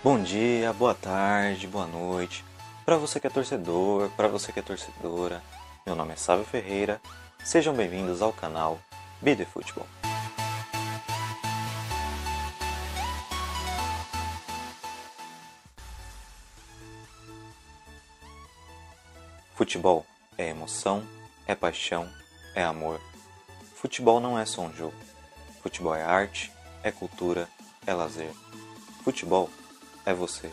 Bom dia, boa tarde, boa noite. Para você que é torcedor, para você que é torcedora, meu nome é Sávio Ferreira. Sejam bem-vindos ao canal BD Futebol. Futebol é emoção, é paixão, é amor. Futebol não é só um jogo. Futebol é arte, é cultura, é lazer. Futebol é você.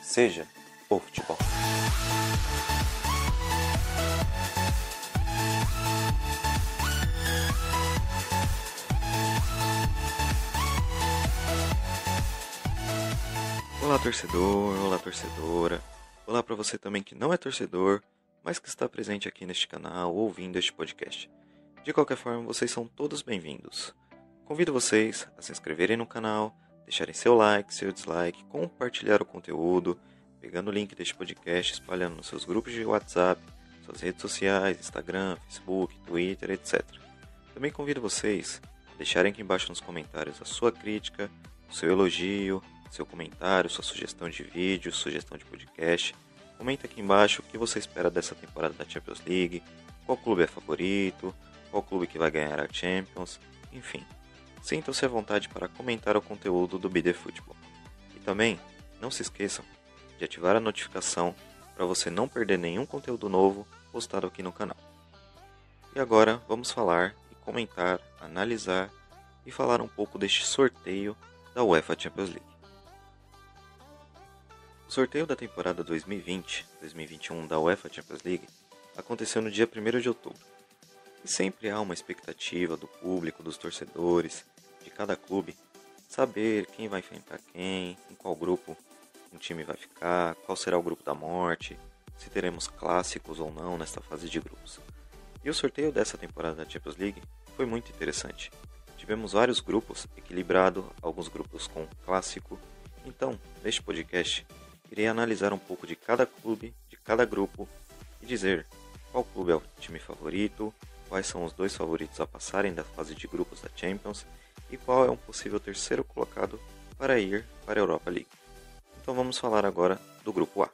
Seja o futebol. Olá, torcedor, olá, torcedora. Olá para você também que não é torcedor, mas que está presente aqui neste canal ouvindo este podcast. De qualquer forma, vocês são todos bem-vindos. Convido vocês a se inscreverem no canal, deixarem seu like, seu dislike, compartilhar o conteúdo, pegando o link deste podcast, espalhando nos seus grupos de WhatsApp, suas redes sociais, Instagram, Facebook, Twitter, etc. Também convido vocês a deixarem aqui embaixo nos comentários a sua crítica, o seu elogio, seu comentário, sua sugestão de vídeo, sugestão de podcast. Comenta aqui embaixo o que você espera dessa temporada da Champions League, qual clube é favorito, qual clube que vai ganhar a Champions, enfim. Sintam-se à vontade para comentar o conteúdo do BD Futebol. E também, não se esqueçam de ativar a notificação para você não perder nenhum conteúdo novo postado aqui no canal. E agora vamos falar e comentar, analisar e falar um pouco deste sorteio da UEFA Champions League. O sorteio da temporada 2020-2021 da UEFA Champions League aconteceu no dia 1 de outubro. E sempre há uma expectativa do público, dos torcedores de cada clube saber quem vai enfrentar quem, em qual grupo um time vai ficar, qual será o grupo da morte, se teremos clássicos ou não nesta fase de grupos. E o sorteio dessa temporada da Champions League foi muito interessante. Tivemos vários grupos equilibrados, alguns grupos com clássico. Então, neste podcast, irei analisar um pouco de cada clube, de cada grupo e dizer qual clube é o time favorito, quais são os dois favoritos a passarem da fase de grupos da Champions e qual é um possível terceiro colocado para ir para a Europa League. Então vamos falar agora do grupo A.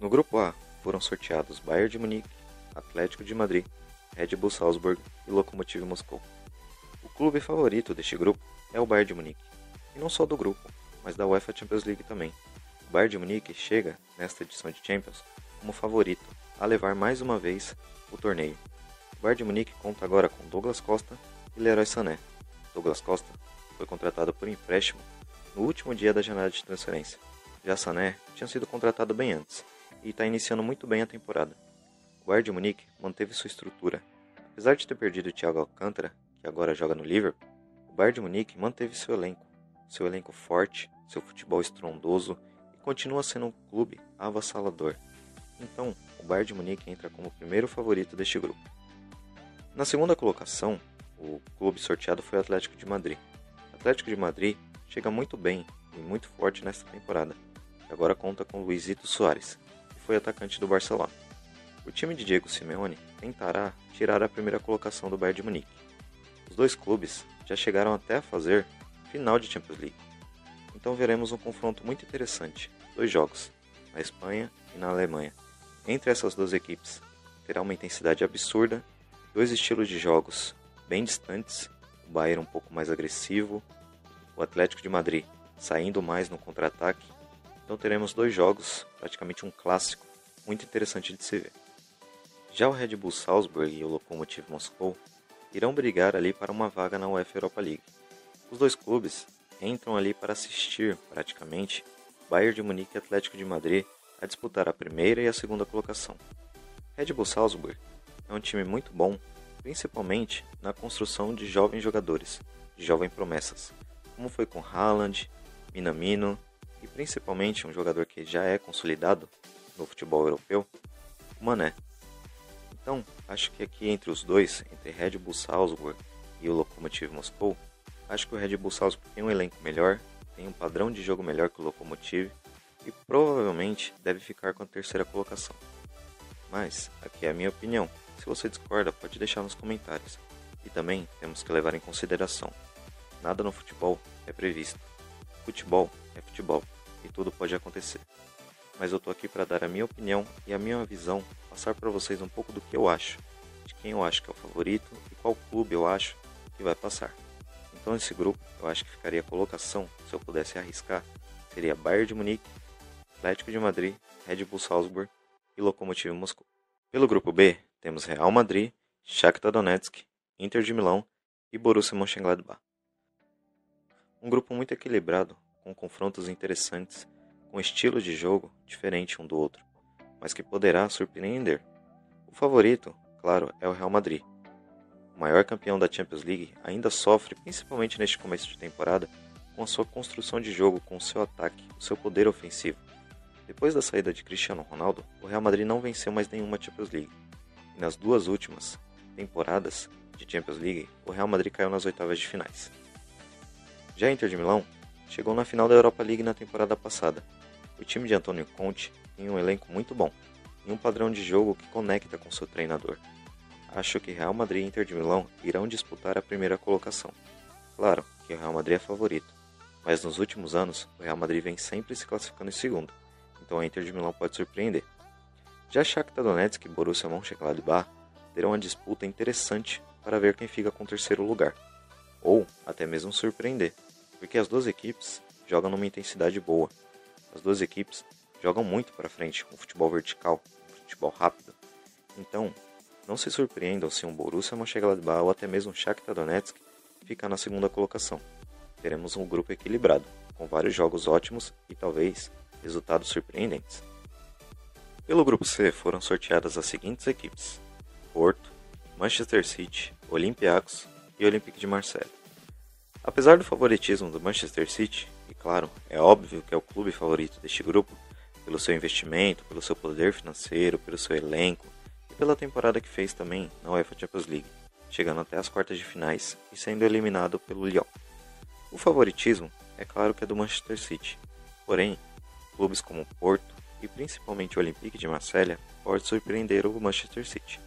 No grupo A foram sorteados Bayern de Munique, Atlético de Madrid, Red Bull Salzburg e Lokomotiv Moscou. O clube favorito deste grupo é o Bayern de Munique, e não só do grupo, mas da UEFA Champions League também. O Bayern de Munique chega, nesta edição de Champions, como favorito a levar mais uma vez o torneio. O Bayern de Munique conta agora com Douglas Costa e Leroy Sané, Douglas Costa, foi contratado por empréstimo no último dia da janela de transferência. Já Sané tinha sido contratado bem antes e está iniciando muito bem a temporada. O Bayern de Munique manteve sua estrutura. Apesar de ter perdido o Thiago Alcântara, que agora joga no Liverpool, o Bayern de Munique manteve seu elenco, seu elenco forte, seu futebol estrondoso e continua sendo um clube avassalador. Então, o Bayern de Munique entra como o primeiro favorito deste grupo. Na segunda colocação, o clube sorteado foi o Atlético de Madrid. O Atlético de Madrid chega muito bem e muito forte nesta temporada, agora conta com Luizito Soares, que foi atacante do Barcelona. O time de Diego Simeone tentará tirar a primeira colocação do Bayern de Munique. Os dois clubes já chegaram até a fazer final de Champions League. Então veremos um confronto muito interessante, dois jogos, na Espanha e na Alemanha. Entre essas duas equipes, terá uma intensidade absurda, dois estilos de jogos bem distantes, o Bayern um pouco mais agressivo, o Atlético de Madrid saindo mais no contra-ataque. Então teremos dois jogos, praticamente um clássico, muito interessante de se ver. Já o Red Bull Salzburg e o Lokomotiv Moscou irão brigar ali para uma vaga na UEFA Europa League. Os dois clubes entram ali para assistir, praticamente, Bayern de Munique e Atlético de Madrid a disputar a primeira e a segunda colocação. Red Bull Salzburg é um time muito bom principalmente na construção de jovens jogadores, de jovens promessas, como foi com Haaland, Minamino e principalmente um jogador que já é consolidado no futebol europeu, o Mané. Então, acho que aqui entre os dois, entre Red Bull Salzburg e o Lokomotiv Moscou, acho que o Red Bull Salzburg tem um elenco melhor, tem um padrão de jogo melhor que o Lokomotiv e provavelmente deve ficar com a terceira colocação. Mas, aqui é a minha opinião. Se você discorda, pode deixar nos comentários. E também temos que levar em consideração: nada no futebol é previsto. Futebol é futebol. e tudo pode acontecer. Mas eu tô aqui para dar a minha opinião e a minha visão, passar para vocês um pouco do que eu acho, de quem eu acho que é o favorito e qual clube eu acho que vai passar. Então esse grupo, eu acho que ficaria a colocação, se eu pudesse arriscar, seria Bayern de Munique, Atlético de Madrid, Red Bull Salzburg e Lokomotiv Moscou. Pelo grupo B, temos Real Madrid, Shakhtar Donetsk, Inter de Milão e Borussia Mönchengladbach. Um grupo muito equilibrado, com confrontos interessantes, com estilo de jogo diferente um do outro, mas que poderá surpreender. O favorito, claro, é o Real Madrid. O maior campeão da Champions League ainda sofre, principalmente neste começo de temporada, com a sua construção de jogo, com o seu ataque, o seu poder ofensivo. Depois da saída de Cristiano Ronaldo, o Real Madrid não venceu mais nenhuma Champions League. Nas duas últimas temporadas de Champions League, o Real Madrid caiu nas oitavas de finais. Já a Inter de Milão chegou na final da Europa League na temporada passada. O time de Antônio Conte tem um elenco muito bom e um padrão de jogo que conecta com seu treinador. Acho que Real Madrid e Inter de Milão irão disputar a primeira colocação. Claro que o Real Madrid é favorito, mas nos últimos anos o Real Madrid vem sempre se classificando em segundo, então a Inter de Milão pode surpreender. Já Shakhtar Donetsk e Borussia Mönchengladbach terão uma disputa interessante para ver quem fica com o terceiro lugar, ou até mesmo surpreender, porque as duas equipes jogam numa intensidade boa. As duas equipes jogam muito para frente, com futebol vertical, futebol rápido. Então, não se surpreendam se um Borussia Mönchengladbach ou até mesmo um Shakhtar Donetsk ficar na segunda colocação. Teremos um grupo equilibrado, com vários jogos ótimos e talvez resultados surpreendentes. Pelo grupo C foram sorteadas as seguintes equipes: Porto, Manchester City, Olympiacos e Olympique de Marseille. Apesar do favoritismo do Manchester City, e claro, é óbvio que é o clube favorito deste grupo, pelo seu investimento, pelo seu poder financeiro, pelo seu elenco e pela temporada que fez também na UEFA Champions League, chegando até as quartas de finais e sendo eliminado pelo Lyon. O favoritismo é claro que é do Manchester City, porém, clubes como Porto e principalmente o Olympique de Marselha pode surpreender o Manchester City.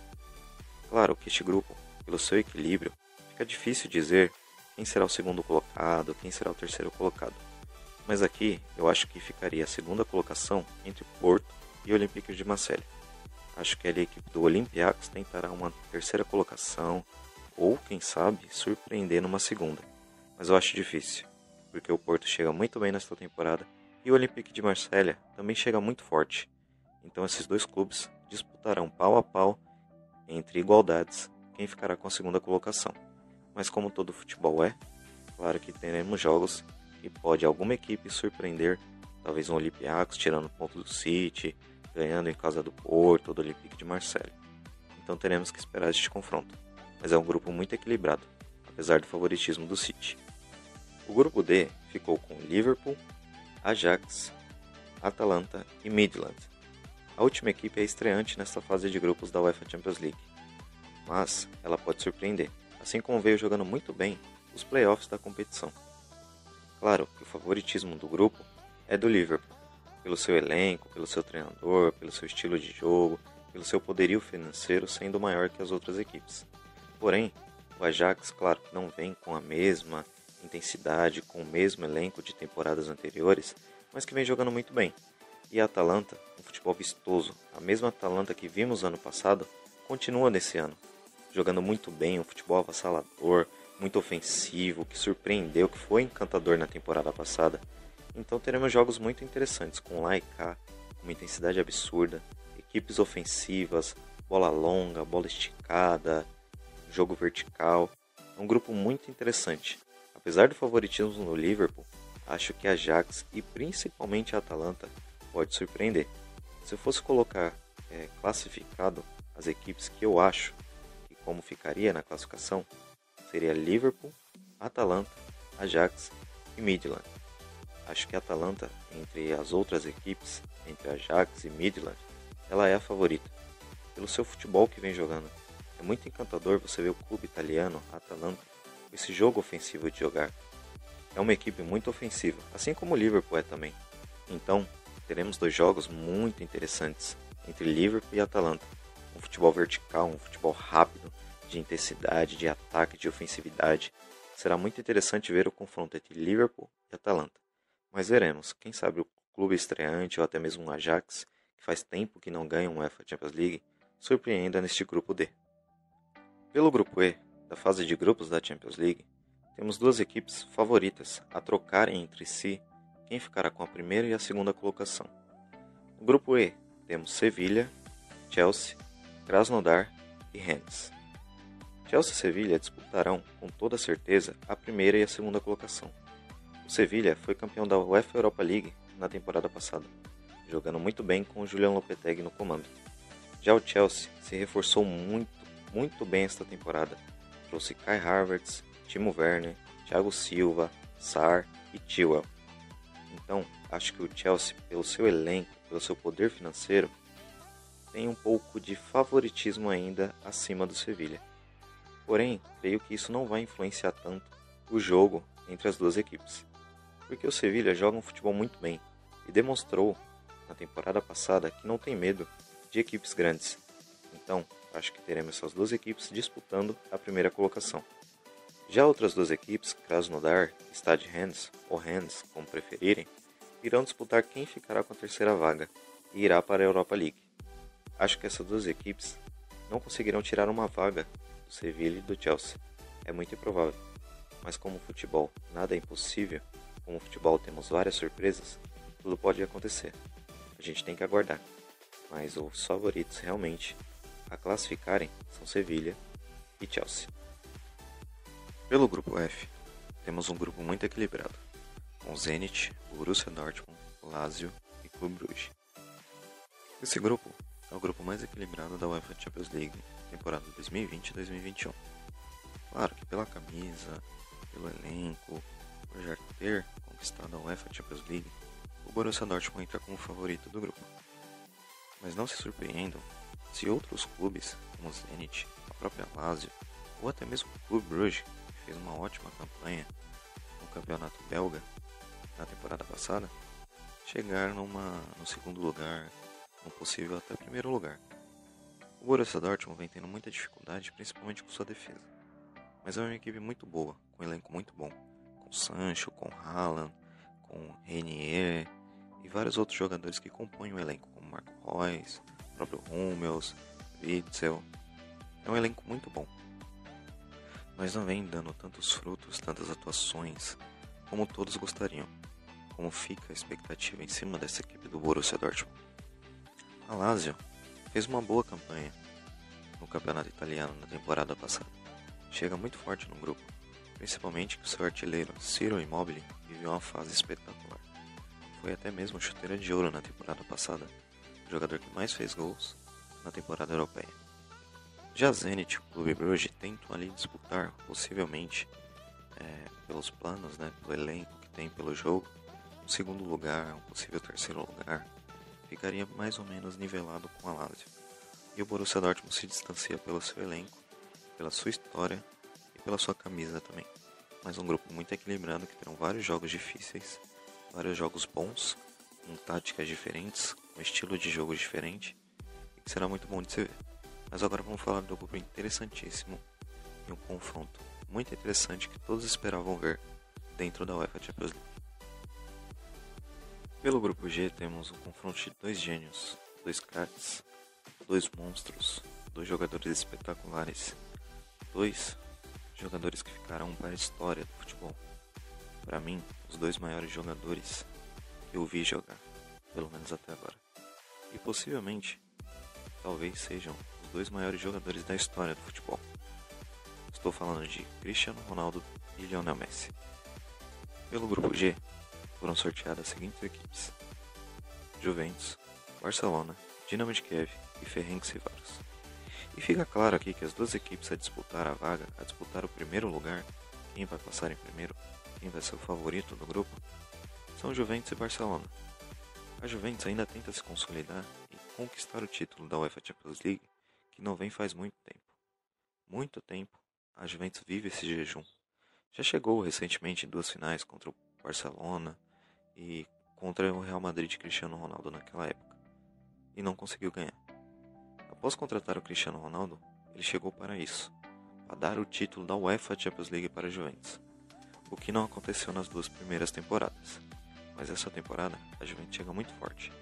Claro que este grupo, pelo seu equilíbrio, fica difícil dizer quem será o segundo colocado, quem será o terceiro colocado. Mas aqui eu acho que ficaria a segunda colocação entre Porto e Olympique de Marseille. Acho que a equipe do Olympiacos tentará uma terceira colocação ou, quem sabe, surpreender numa segunda. Mas eu acho difícil, porque o Porto chega muito bem nesta temporada e o Olympique de Marselha também chega muito forte. Então esses dois clubes disputarão pau a pau entre igualdades quem ficará com a segunda colocação. Mas como todo futebol é, claro que teremos jogos que pode alguma equipe surpreender, talvez um Olympiacos tirando ponto do City, ganhando em casa do Porto ou do Olympique de Marseille. Então teremos que esperar este confronto. Mas é um grupo muito equilibrado, apesar do favoritismo do City. O grupo D ficou com Liverpool, Ajax, Atalanta e Midland, a última equipe é estreante nesta fase de grupos da UEFA Champions League, mas ela pode surpreender, assim como veio jogando muito bem os playoffs da competição. Claro que o favoritismo do grupo é do Liverpool, pelo seu elenco, pelo seu treinador, pelo seu estilo de jogo, pelo seu poderio financeiro sendo maior que as outras equipes. Porém, o Ajax, claro que não vem com a mesma intensidade, com o mesmo elenco de temporadas anteriores, mas que vem jogando muito bem. E a Atalanta, um futebol vistoso, a mesma Atalanta que vimos ano passado, continua nesse ano, jogando muito bem, um futebol avassalador, muito ofensivo, que surpreendeu, que foi encantador na temporada passada. Então teremos jogos muito interessantes com lá e cá, uma intensidade absurda, equipes ofensivas, bola longa, bola esticada, jogo vertical. É um grupo muito interessante. Apesar do favoritismo no Liverpool, acho que a Ajax e principalmente a Atalanta pode surpreender. Se eu fosse colocar é, classificado as equipes que eu acho e como ficaria na classificação, seria Liverpool, Atalanta, Ajax e Midland. Acho que a Atalanta, entre as outras equipes, entre Ajax e Midland, ela é a favorita, pelo seu futebol que vem jogando. É muito encantador você ver o clube italiano, Atalanta, esse jogo ofensivo de jogar. É uma equipe muito ofensiva, assim como o Liverpool é também. Então, teremos dois jogos muito interessantes entre Liverpool e Atalanta. Um futebol vertical, um futebol rápido, de intensidade, de ataque, de ofensividade. Será muito interessante ver o confronto entre Liverpool e Atalanta. Mas veremos, quem sabe o clube estreante ou até mesmo um Ajax, que faz tempo que não ganha um UEFA Champions League, surpreenda neste grupo D. Pelo grupo E, da fase de grupos da Champions League, temos duas equipes favoritas a trocarem entre si quem ficará com a primeira e a segunda colocação. No grupo E, temos Sevilha, Chelsea, Krasnodar e Rennes. Chelsea e Sevilha disputarão, com toda certeza, a primeira e a segunda colocação. O Sevilha foi campeão da UEFA Europa League na temporada passada, jogando muito bem com o Julian Lopetegui no comando. Já o Chelsea se reforçou muito, muito bem esta temporada. Trouxe Kai Havertz, Timo Werner, Thiago Silva, Sar e Chilwell. Então, acho que o Chelsea, pelo seu elenco, pelo seu poder financeiro, tem um pouco de favoritismo ainda acima do Sevilha. Porém, creio que isso não vai influenciar tanto o jogo entre as duas equipes, porque o Sevilha joga um futebol muito bem e demonstrou na temporada passada que não tem medo de equipes grandes. Então, acho que teremos essas duas equipes disputando a primeira colocação. Já outras duas equipes, Krasnodar Stade Rennes, ou Rennes, como preferirem, irão disputar quem ficará com a terceira vaga e irá para a Europa League. Acho que essas duas equipes não conseguirão tirar uma vaga do Sevilla e do Chelsea. É muito improvável. Mas como futebol nada é impossível, como futebol temos várias surpresas, tudo pode acontecer. A gente tem que aguardar. Mas os favoritos realmente a classificarem são Sevilha e Chelsea. Pelo grupo F, temos um grupo muito equilibrado, com Zenit, Borussia Dortmund, Lazio e Clube Brugge. Esse grupo é o grupo mais equilibrado da UEFA Champions League temporada 2020-2021. Claro que pela camisa, pelo elenco, por já ter conquistado a UEFA Champions League, o Borussia Dortmund entra como favorito do grupo. Mas não se surpreendam se outros clubes, como Zenit, a própria Lazio ou até mesmo o Clube Brugge fez uma ótima campanha no campeonato belga na temporada passada, chegar numa, no segundo lugar, no possível até primeiro lugar. O Borussia Dortmund vem tendo muita dificuldade, principalmente com sua defesa. Mas é uma equipe muito boa, com um elenco muito bom, com Sancho, com Haaland, com Renier e vários outros jogadores que compõem o elenco, como Marco Reus, próprio Hummels, Witzel. É um elenco muito bom mas não vem dando tantos frutos, tantas atuações como todos gostariam. Como fica a expectativa em cima dessa equipe do Borussia Dortmund? A Lazio fez uma boa campanha no campeonato italiano na temporada passada. Chega muito forte no grupo, principalmente que seu artilheiro Ciro Immobile viveu uma fase espetacular. Foi até mesmo chuteira de ouro na temporada passada, jogador que mais fez gols na temporada europeia. Já Zenit o Clube Brugge tentam ali disputar, possivelmente, é, pelos planos, né, pelo elenco que tem pelo jogo, um segundo lugar, um possível terceiro lugar, ficaria mais ou menos nivelado com a Lazio. E o Borussia Dortmund se distancia pelo seu elenco, pela sua história e pela sua camisa também. Mas um grupo muito equilibrado que terão vários jogos difíceis, vários jogos bons, com táticas diferentes, com estilo de jogo diferente, e que será muito bom de se ver. Mas agora vamos falar do grupo interessantíssimo e um confronto muito interessante que todos esperavam ver dentro da UEFA Champions League. Pelo grupo G temos um confronto de dois gênios, dois craques, dois monstros, dois jogadores espetaculares, dois jogadores que ficarão para a história do futebol. Para mim, os dois maiores jogadores que eu vi jogar, pelo menos até agora. E possivelmente, talvez sejam os dois maiores jogadores da história do futebol. Estou falando de Cristiano Ronaldo e Lionel Messi. Pelo grupo G, foram sorteadas as seguintes equipes: Juventus, Barcelona, Dinamo de Kiev e Ferencváros. E fica claro aqui que as duas equipes a disputar a vaga, a disputar o primeiro lugar, quem vai passar em primeiro, quem vai ser o favorito do grupo, são Juventus e Barcelona. A Juventus ainda tenta se consolidar e conquistar o título da UEFA Champions League que não vem faz muito tempo. Muito tempo a Juventus vive esse jejum. Já chegou recentemente em duas finais contra o Barcelona e contra o Real Madrid de Cristiano Ronaldo naquela época e não conseguiu ganhar. Após contratar o Cristiano Ronaldo, ele chegou para isso, para dar o título da UEFA Champions League para a Juventus, o que não aconteceu nas duas primeiras temporadas. Mas essa temporada a Juventus chega muito forte,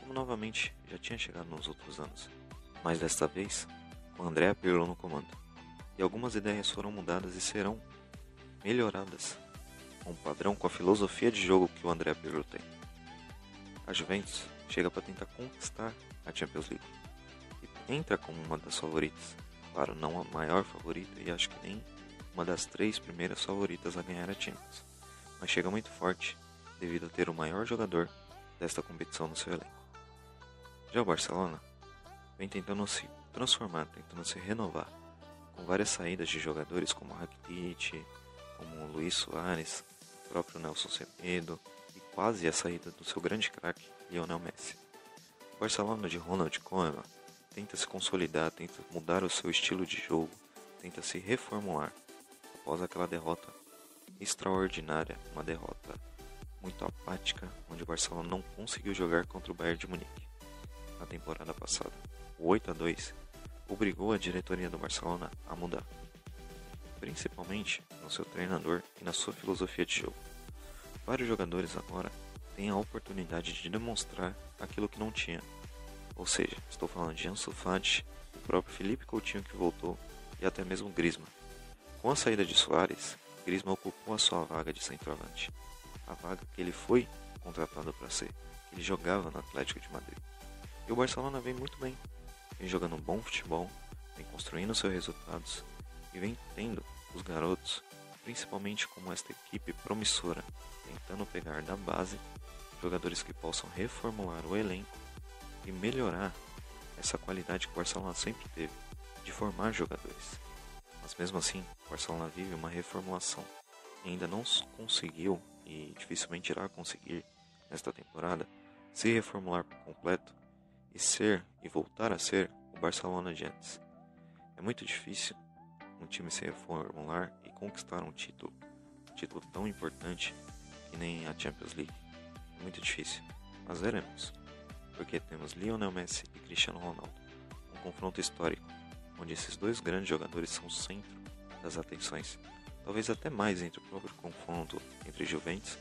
como novamente já tinha chegado nos outros anos, mas desta vez com Andrea Pirlo no comando. E algumas ideias foram mudadas e serão melhoradas o padrão, com a filosofia de jogo que o Andrea Pirlo tem. A Juventus chega para tentar conquistar a Champions League e entra como uma das favoritas. Claro, não a maior favorita e acho que nem uma das três primeiras favoritas a ganhar a Champions, mas chega muito forte devido a ter o maior jogador desta competição no seu elenco. Já o Barcelona vem tentando se transformar, tentando se renovar, com várias saídas de jogadores como Rakitic, como Luiz Soares, próprio Nelson Semedo e quase a saída do seu grande craque Lionel Messi. O Barcelona de Ronald Koeman tenta se consolidar, tenta mudar o seu estilo de jogo, tenta se reformular após aquela derrota extraordinária, uma derrota muito apática, onde o Barcelona não conseguiu jogar contra o Bayern de Munique na temporada passada. O 8 a 2 obrigou a diretoria do Barcelona a mudar, principalmente no seu treinador e na sua filosofia de jogo. Vários jogadores agora têm a oportunidade de demonstrar aquilo que não tinha. Ou seja, estou falando de Ansu Fati, o próprio Felipe Coutinho que voltou e até mesmo Griezmann. Com a saída de Soares, Griezmann ocupou a sua vaga de centroavante, a vaga que ele foi contratado para ser, ele jogava no Atlético de Madrid. E o Barcelona vem muito bem, vem jogando bom futebol, vem construindo seus resultados e vem tendo os garotos, principalmente como esta equipe promissora, tentando pegar da base jogadores que possam reformular o elenco e melhorar essa qualidade que o Barcelona sempre teve de formar jogadores. Mas mesmo assim, o Barcelona vive uma reformulação e ainda não conseguiu e dificilmente irá conseguir nesta temporada se reformular por completo e ser e voltar a ser o Barcelona de antes. É muito difícil um time se reformular e conquistar um título, um título tão importante que nem a Champions League. É muito difícil, mas veremos, porque temos Lionel Messi e Cristiano Ronaldo, um confronto histórico, onde esses dois grandes jogadores são o centro das atenções, talvez até mais entre o próprio confronto entre Juventus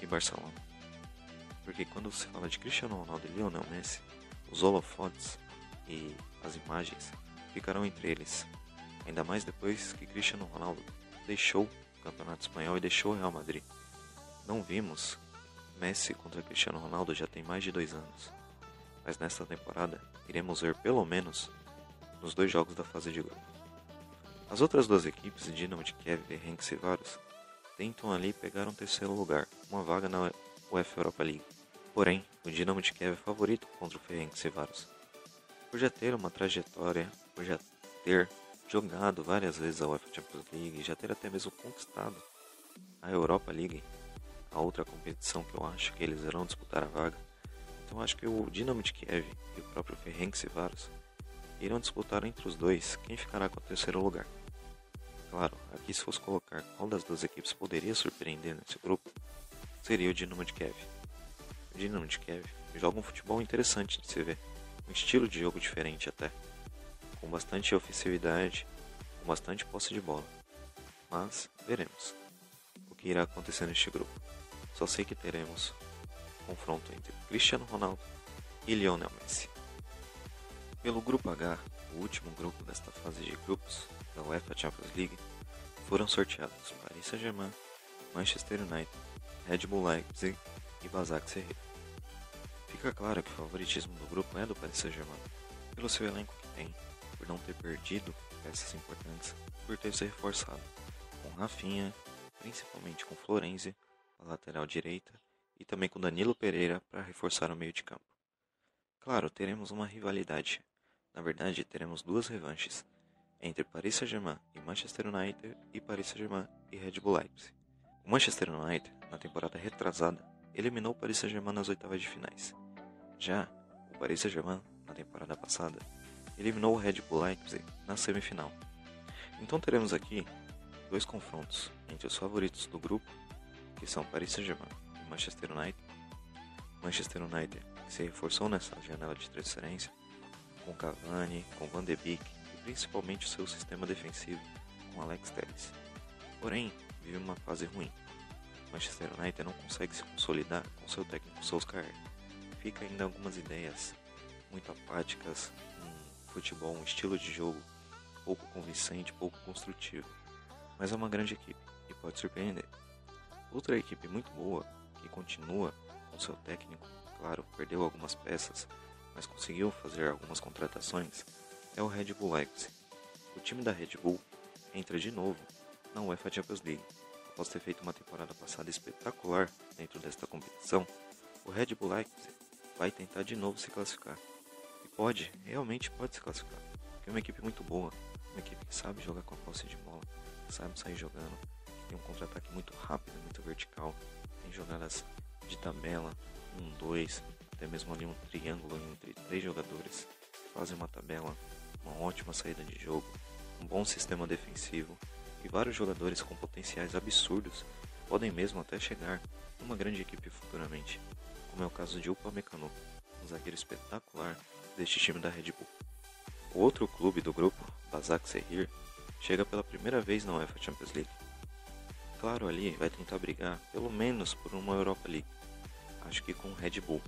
e Barcelona. Porque quando se fala de Cristiano Ronaldo e Lionel Messi, os holofotes e as imagens ficarão entre eles, ainda mais depois que Cristiano Ronaldo deixou o Campeonato Espanhol e deixou o Real Madrid. Não vimos Messi contra Cristiano Ronaldo já tem mais de dois anos, mas nesta temporada iremos ver pelo menos nos dois jogos da fase de grupo. As outras duas equipes, Dinamo de Kiev e Rennes Varos, tentam ali pegar um terceiro lugar, uma vaga na UEFA Europa League. Porém, o Dinamo de Kiev é favorito contra o Ferencváros. Por já ter uma trajetória, por já ter jogado várias vezes a UEFA Champions League, já ter até mesmo conquistado a Europa League, a outra competição que eu acho que eles irão disputar a vaga. Então acho que o Dinamo de Kiev e o próprio Ferencváros irão disputar entre os dois quem ficará com o terceiro lugar. Claro, aqui se fosse colocar qual das duas equipes poderia surpreender nesse grupo, seria o Dinamo de Kiev. O Dinamo de Kiev joga um futebol interessante de se ver, um estilo de jogo diferente até, com bastante ofensividade, com bastante posse de bola. Mas veremos o que irá acontecer neste grupo. Só sei que teremos um confronto entre Cristiano Ronaldo e Lionel Messi. Pelo grupo H, o último grupo desta fase de grupos da UEFA Champions League, foram sorteados Paris Saint-Germain, Manchester United, Red Bull Leipzig e Basak Serré. Fica claro que o favoritismo do grupo é do Paris Saint-Germain, pelo seu elenco que tem, por não ter perdido peças importantes, por ter se reforçado com Rafinha, principalmente com Florenzi, a lateral direita, e também com Danilo Pereira para reforçar o meio de campo. Claro, teremos uma rivalidade. Na verdade, teremos duas revanches entre Paris Saint-Germain e Manchester United e Paris Saint-Germain e Red Bull Leipzig. O Manchester United, na temporada retrasada, eliminou o Paris Saint-Germain nas oitavas de finais. Já o Paris Saint-Germain, na temporada passada, eliminou o Red Bull Leipzig na semifinal. Então teremos aqui dois confrontos entre os favoritos do grupo, que são Paris Saint-Germain e Manchester United. Manchester United, que se reforçou nessa janela de transferência, com Cavani, com Van de Beek principalmente o seu sistema defensivo, com Alex Telles. Porém, vive uma fase ruim. Manchester United não consegue se consolidar com seu técnico Solskjaer. Fica ainda algumas ideias muito apáticas, um futebol, um estilo de jogo pouco convincente, pouco construtivo. Mas é uma grande equipe e pode surpreender. Outra equipe muito boa, que continua com seu técnico, claro, perdeu algumas peças, mas conseguiu fazer algumas contratações, é o Red Bull Leipzig. O time da Red Bull entra de novo na UEFA Champions League. Após ter feito uma temporada passada espetacular dentro desta competição, o Red Bull Leipzig vai tentar de novo se classificar. E pode, realmente pode se classificar. Porque é uma equipe muito boa, uma equipe que sabe jogar com a posse de bola, sabe sair jogando, tem um contra-ataque muito rápido, muito vertical, tem jogadas de tabela, um, dois, até mesmo ali um triângulo entre três jogadores, fazem uma tabela, uma ótima saída de jogo, um bom sistema defensivo e vários jogadores com potenciais absurdos podem mesmo até chegar numa grande equipe futuramente, como é o caso de Upamecano, um zagueiro espetacular deste time da Red Bull. O outro clube do grupo, Basak Sehir, chega pela primeira vez na UEFA Champions League. Claro, ali vai tentar brigar pelo menos por uma Europa League, acho que com o Red Bull.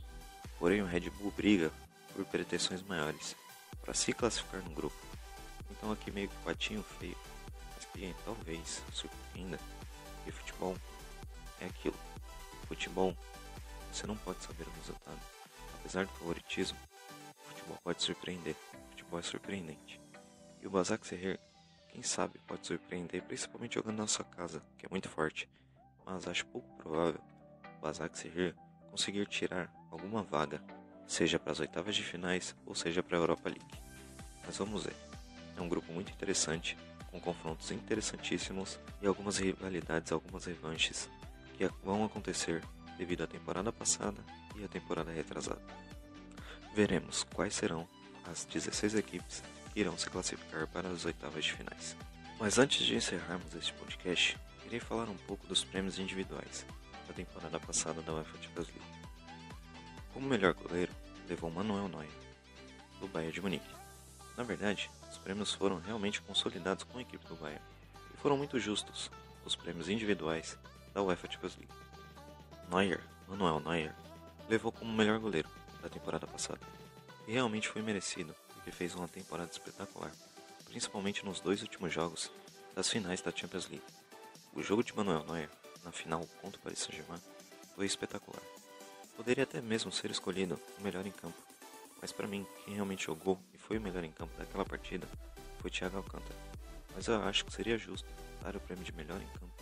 Porém, o Red Bull briga por pretensões maiores para se classificar no grupo. Então aqui meio que patinho feio, mas que talvez surpreenda que futebol é aquilo. Futebol, você não pode saber o resultado. Apesar do favoritismo, futebol pode surpreender. Futebol é surpreendente. E o Basak Serrer, quem sabe, pode surpreender, principalmente jogando na sua casa, que é muito forte. Mas acho pouco provável o Basak Serrer conseguir tirar alguma vaga, seja para as oitavas de finais ou seja para a Europa League. Mas vamos ver. É um grupo muito interessante, com confrontos interessantíssimos e algumas rivalidades, algumas revanches que vão acontecer devido à temporada passada e à temporada retrasada. Veremos quais serão as 16 equipes que irão se classificar para as oitavas de finais. Mas antes de encerrarmos este podcast, irei falar um pouco dos prêmios individuais da temporada passada da UEFA Champions League. Como melhor goleiro, levou Manuel Neuer, do Bayern de Munique. Na verdade, os prêmios foram realmente consolidados com a equipe do Bayern e foram muito justos os prêmios individuais da UEFA Champions League. Neuer, Manuel Neuer, levou como melhor goleiro da temporada passada e realmente foi merecido porque fez uma temporada espetacular, principalmente nos dois últimos jogos das finais da Champions League. O jogo de Manuel Neuer na final contra o Paris Saint-Germain foi espetacular. Poderia até mesmo ser escolhido o melhor em campo, mas para mim, quem realmente jogou e foi o melhor em campo daquela partida foi Thiago Alcântara. Mas eu acho que seria justo dar o prêmio de melhor em campo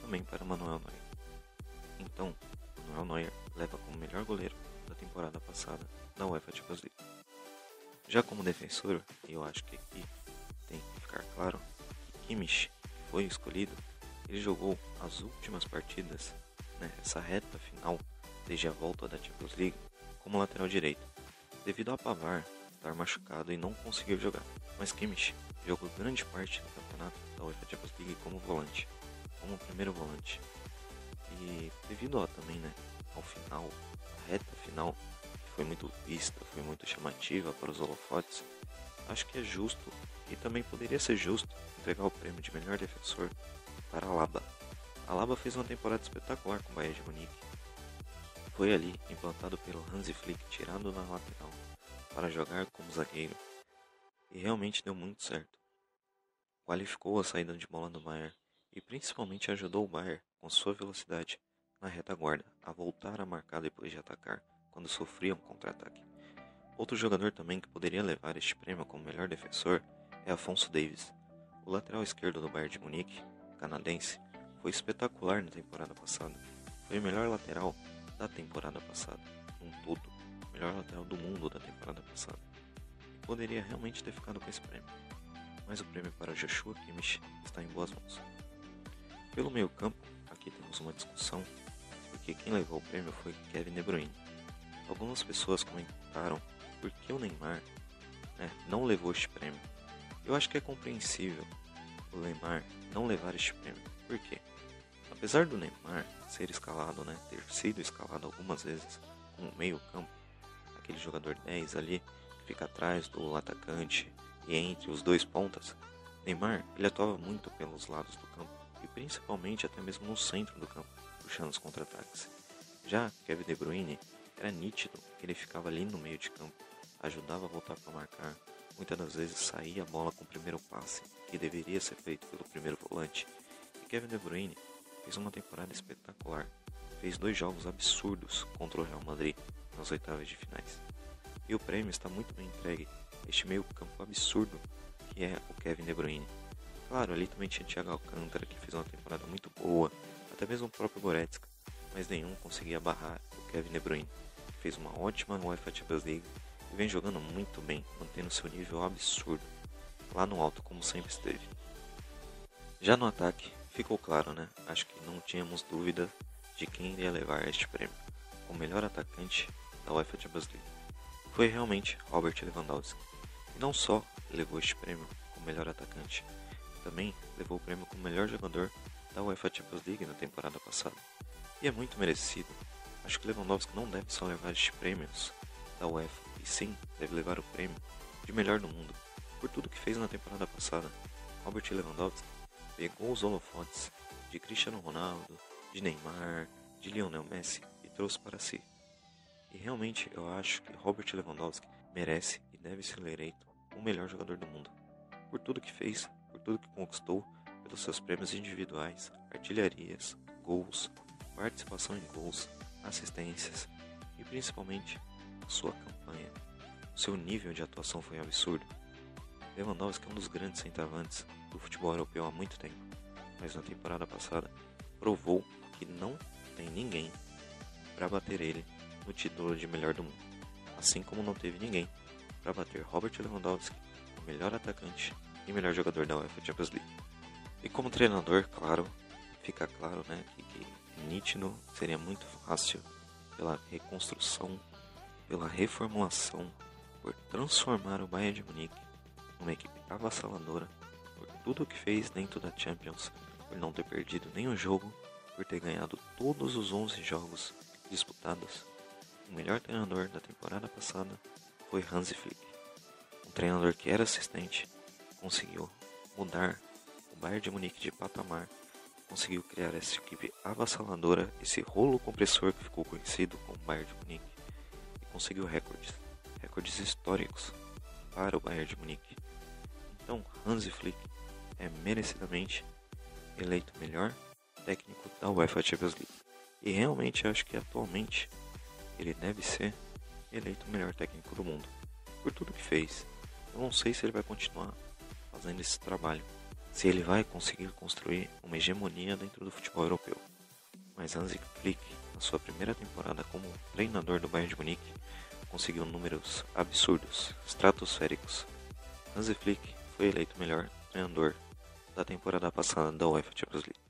também para Manuel Neuer. Então, Manuel Neuer leva como melhor goleiro da temporada passada da UEFA Champions League. Já como defensor, eu acho que aqui tem que ficar claro que Kimmich foi escolhido, ele jogou as últimas partidas, né, essa reta final, desde a volta da Champions League, como lateral direito devido a Pavar estar machucado e não conseguir jogar. Mas Kimmich jogou grande parte do campeonato da UEFA Champions League como volante, como primeiro volante. E devido a também, né, ao final, a reta final, que foi muito vista, foi muito chamativa para os holofotes, acho que é justo e também poderia ser justo entregar o prêmio de melhor defensor para Alaba. Alaba fez uma temporada espetacular com o Bayern de Munique foi ali implantado pelo Hansi Flick tirado na lateral para jogar como zagueiro e realmente deu muito certo. Qualificou a saída de bola do Bayern e principalmente ajudou o Bayern com sua velocidade na retaguarda a voltar a marcar depois de atacar quando sofria um contra-ataque. Outro jogador também que poderia levar este prêmio como melhor defensor é Afonso Davis. O lateral esquerdo do Bayern de Munique, canadense, foi espetacular na temporada passada. Foi o melhor lateral da temporada passada, um todo, melhor lateral do mundo da temporada passada. E poderia realmente ter ficado com esse prêmio, mas o prêmio para Joshua Kimmich está em boas mãos. Pelo meio campo, aqui temos uma discussão, porque quem levou o prêmio foi Kevin De Bruyne. Algumas pessoas comentaram por que o Neymar né, não levou este prêmio. Eu acho que é compreensível o Neymar não levar este prêmio. Por quê? Apesar do Neymar ser escalado, né, ter sido escalado algumas vezes como meio campo, aquele jogador 10 ali que fica atrás do atacante e entre os dois pontas, Neymar ele atuava muito pelos lados do campo e principalmente até mesmo no centro do campo. puxando os contra-ataques. Já Kevin De Bruyne era nítido que ele ficava ali no meio de campo, ajudava a voltar para marcar, muitas das vezes saía a bola com o primeiro passe, que deveria ser feito pelo primeiro volante. E Kevin De Bruyne fez uma temporada espetacular, fez dois jogos absurdos contra o Real Madrid nas oitavas de finais. E o prêmio está muito bem entregue a este meio campo absurdo que é o Kevin De Bruyne. Claro, ali também tinha Thiago Alcântara, que fez uma temporada muito boa, até mesmo o próprio Goretzka, mas nenhum conseguia barrar o Kevin De Bruyne, que fez uma ótima UEFA Champions League e vem jogando muito bem, mantendo seu nível absurdo, lá no alto como sempre esteve. Já no ataque, ficou claro, né? Acho que não tínhamos dúvida de quem iria levar este prêmio, o melhor atacante da UEFA Champions League. Foi realmente Robert Lewandowski. E não só levou este prêmio como melhor atacante, também levou o prêmio como melhor jogador da UEFA Champions League na temporada passada. E é muito merecido. Acho que Lewandowski não deve só levar estes prêmios da UEFA, e sim deve levar o prêmio de melhor do mundo, por tudo que fez na temporada passada. Robert Lewandowski pegou os holofotes de Cristiano Ronaldo, de Neymar, de Lionel Messi e trouxe para si. E realmente eu acho que Robert Lewandowski merece e deve ser eleito o melhor jogador do mundo, por tudo que fez por tudo que conquistou, pelos seus prêmios individuais, artilharias, gols, participação em gols, assistências e principalmente a sua campanha. O seu nível de atuação foi absurdo. Lewandowski é um dos grandes centravantes do futebol europeu há muito tempo, mas na temporada passada provou que não tem ninguém para bater ele no título de melhor do mundo, assim como não teve ninguém para bater Robert Lewandowski, o melhor atacante e melhor jogador da UEFA Champions League. E como treinador, claro, fica claro né, que, que nítido seria muito fácil pela reconstrução, pela reformulação, por transformar o Bayern de Munique numa equipe avassaladora, por tudo o que fez dentro da Champions, por não ter perdido nenhum jogo, por ter ganhado todos os 11 jogos disputados. O melhor treinador da temporada passada foi Hansi Flick, um treinador que era assistente conseguiu mudar o Bayern de Munique de patamar, conseguiu criar essa equipe avassaladora, esse rolo compressor que ficou conhecido como Bayern de Munique, e conseguiu recordes, recordes históricos para o Bayern de Munique. Então, Hansi Flick é merecidamente eleito melhor técnico da UEFA Champions League. E realmente acho que atualmente ele deve ser eleito o melhor técnico do mundo, por tudo que fez. Eu não sei se ele vai continuar fazendo esse trabalho, se ele vai conseguir construir uma hegemonia dentro do futebol europeu. Mas Hansi Flick, na sua primeira temporada como treinador do Bayern de Munique, conseguiu números absurdos, estratosféricos. Hansi Flick foi eleito melhor treinador da temporada passada da UEFA Champions League.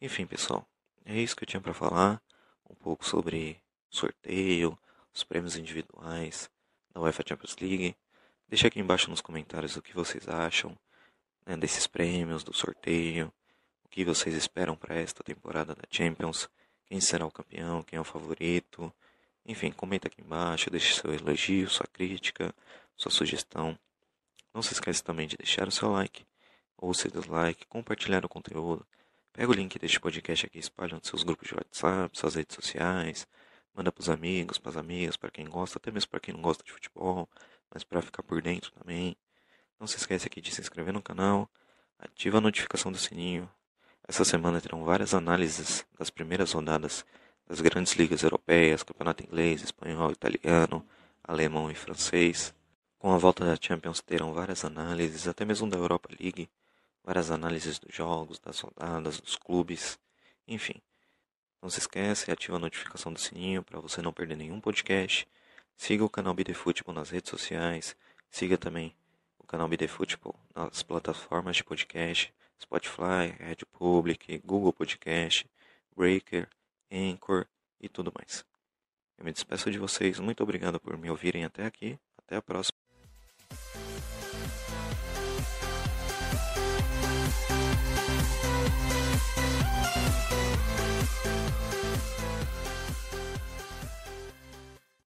Enfim, pessoal, é isso que eu tinha para falar, um pouco sobre sorteio, os prêmios individuais da UEFA Champions League. Deixa aqui embaixo nos comentários o que vocês acham né, desses prêmios, do sorteio, o que vocês esperam para esta temporada da Champions, quem será o campeão, quem é o favorito. Enfim, comenta aqui embaixo, deixe seu elogio, sua crítica, sua sugestão. Não se esqueça também de deixar o seu like, ou seu dislike, compartilhar o conteúdo. Pega o link deste podcast aqui, espalha nos seus grupos de WhatsApp, suas redes sociais, manda para os amigos, para as amigas, para quem gosta, até mesmo para quem não gosta de futebol mas para ficar por dentro também. Não se esquece aqui de se inscrever no canal, ativa a notificação do sininho. Essa semana terão várias análises das primeiras rodadas das grandes ligas europeias, campeonato inglês, espanhol, italiano, alemão e francês. Com a volta da Champions terão várias análises, até mesmo da Europa League, várias análises dos jogos, das rodadas, dos clubes, enfim. Não se esquece, ativa a notificação do sininho para você não perder nenhum podcast. Siga o canal BD Futebol nas redes sociais. Siga também o canal BD Futebol nas plataformas de podcast, Spotify, Red Public, Google Podcast, Breaker, Anchor e tudo mais. Eu me despeço de vocês. Muito obrigado por me ouvirem até aqui. Até a próxima.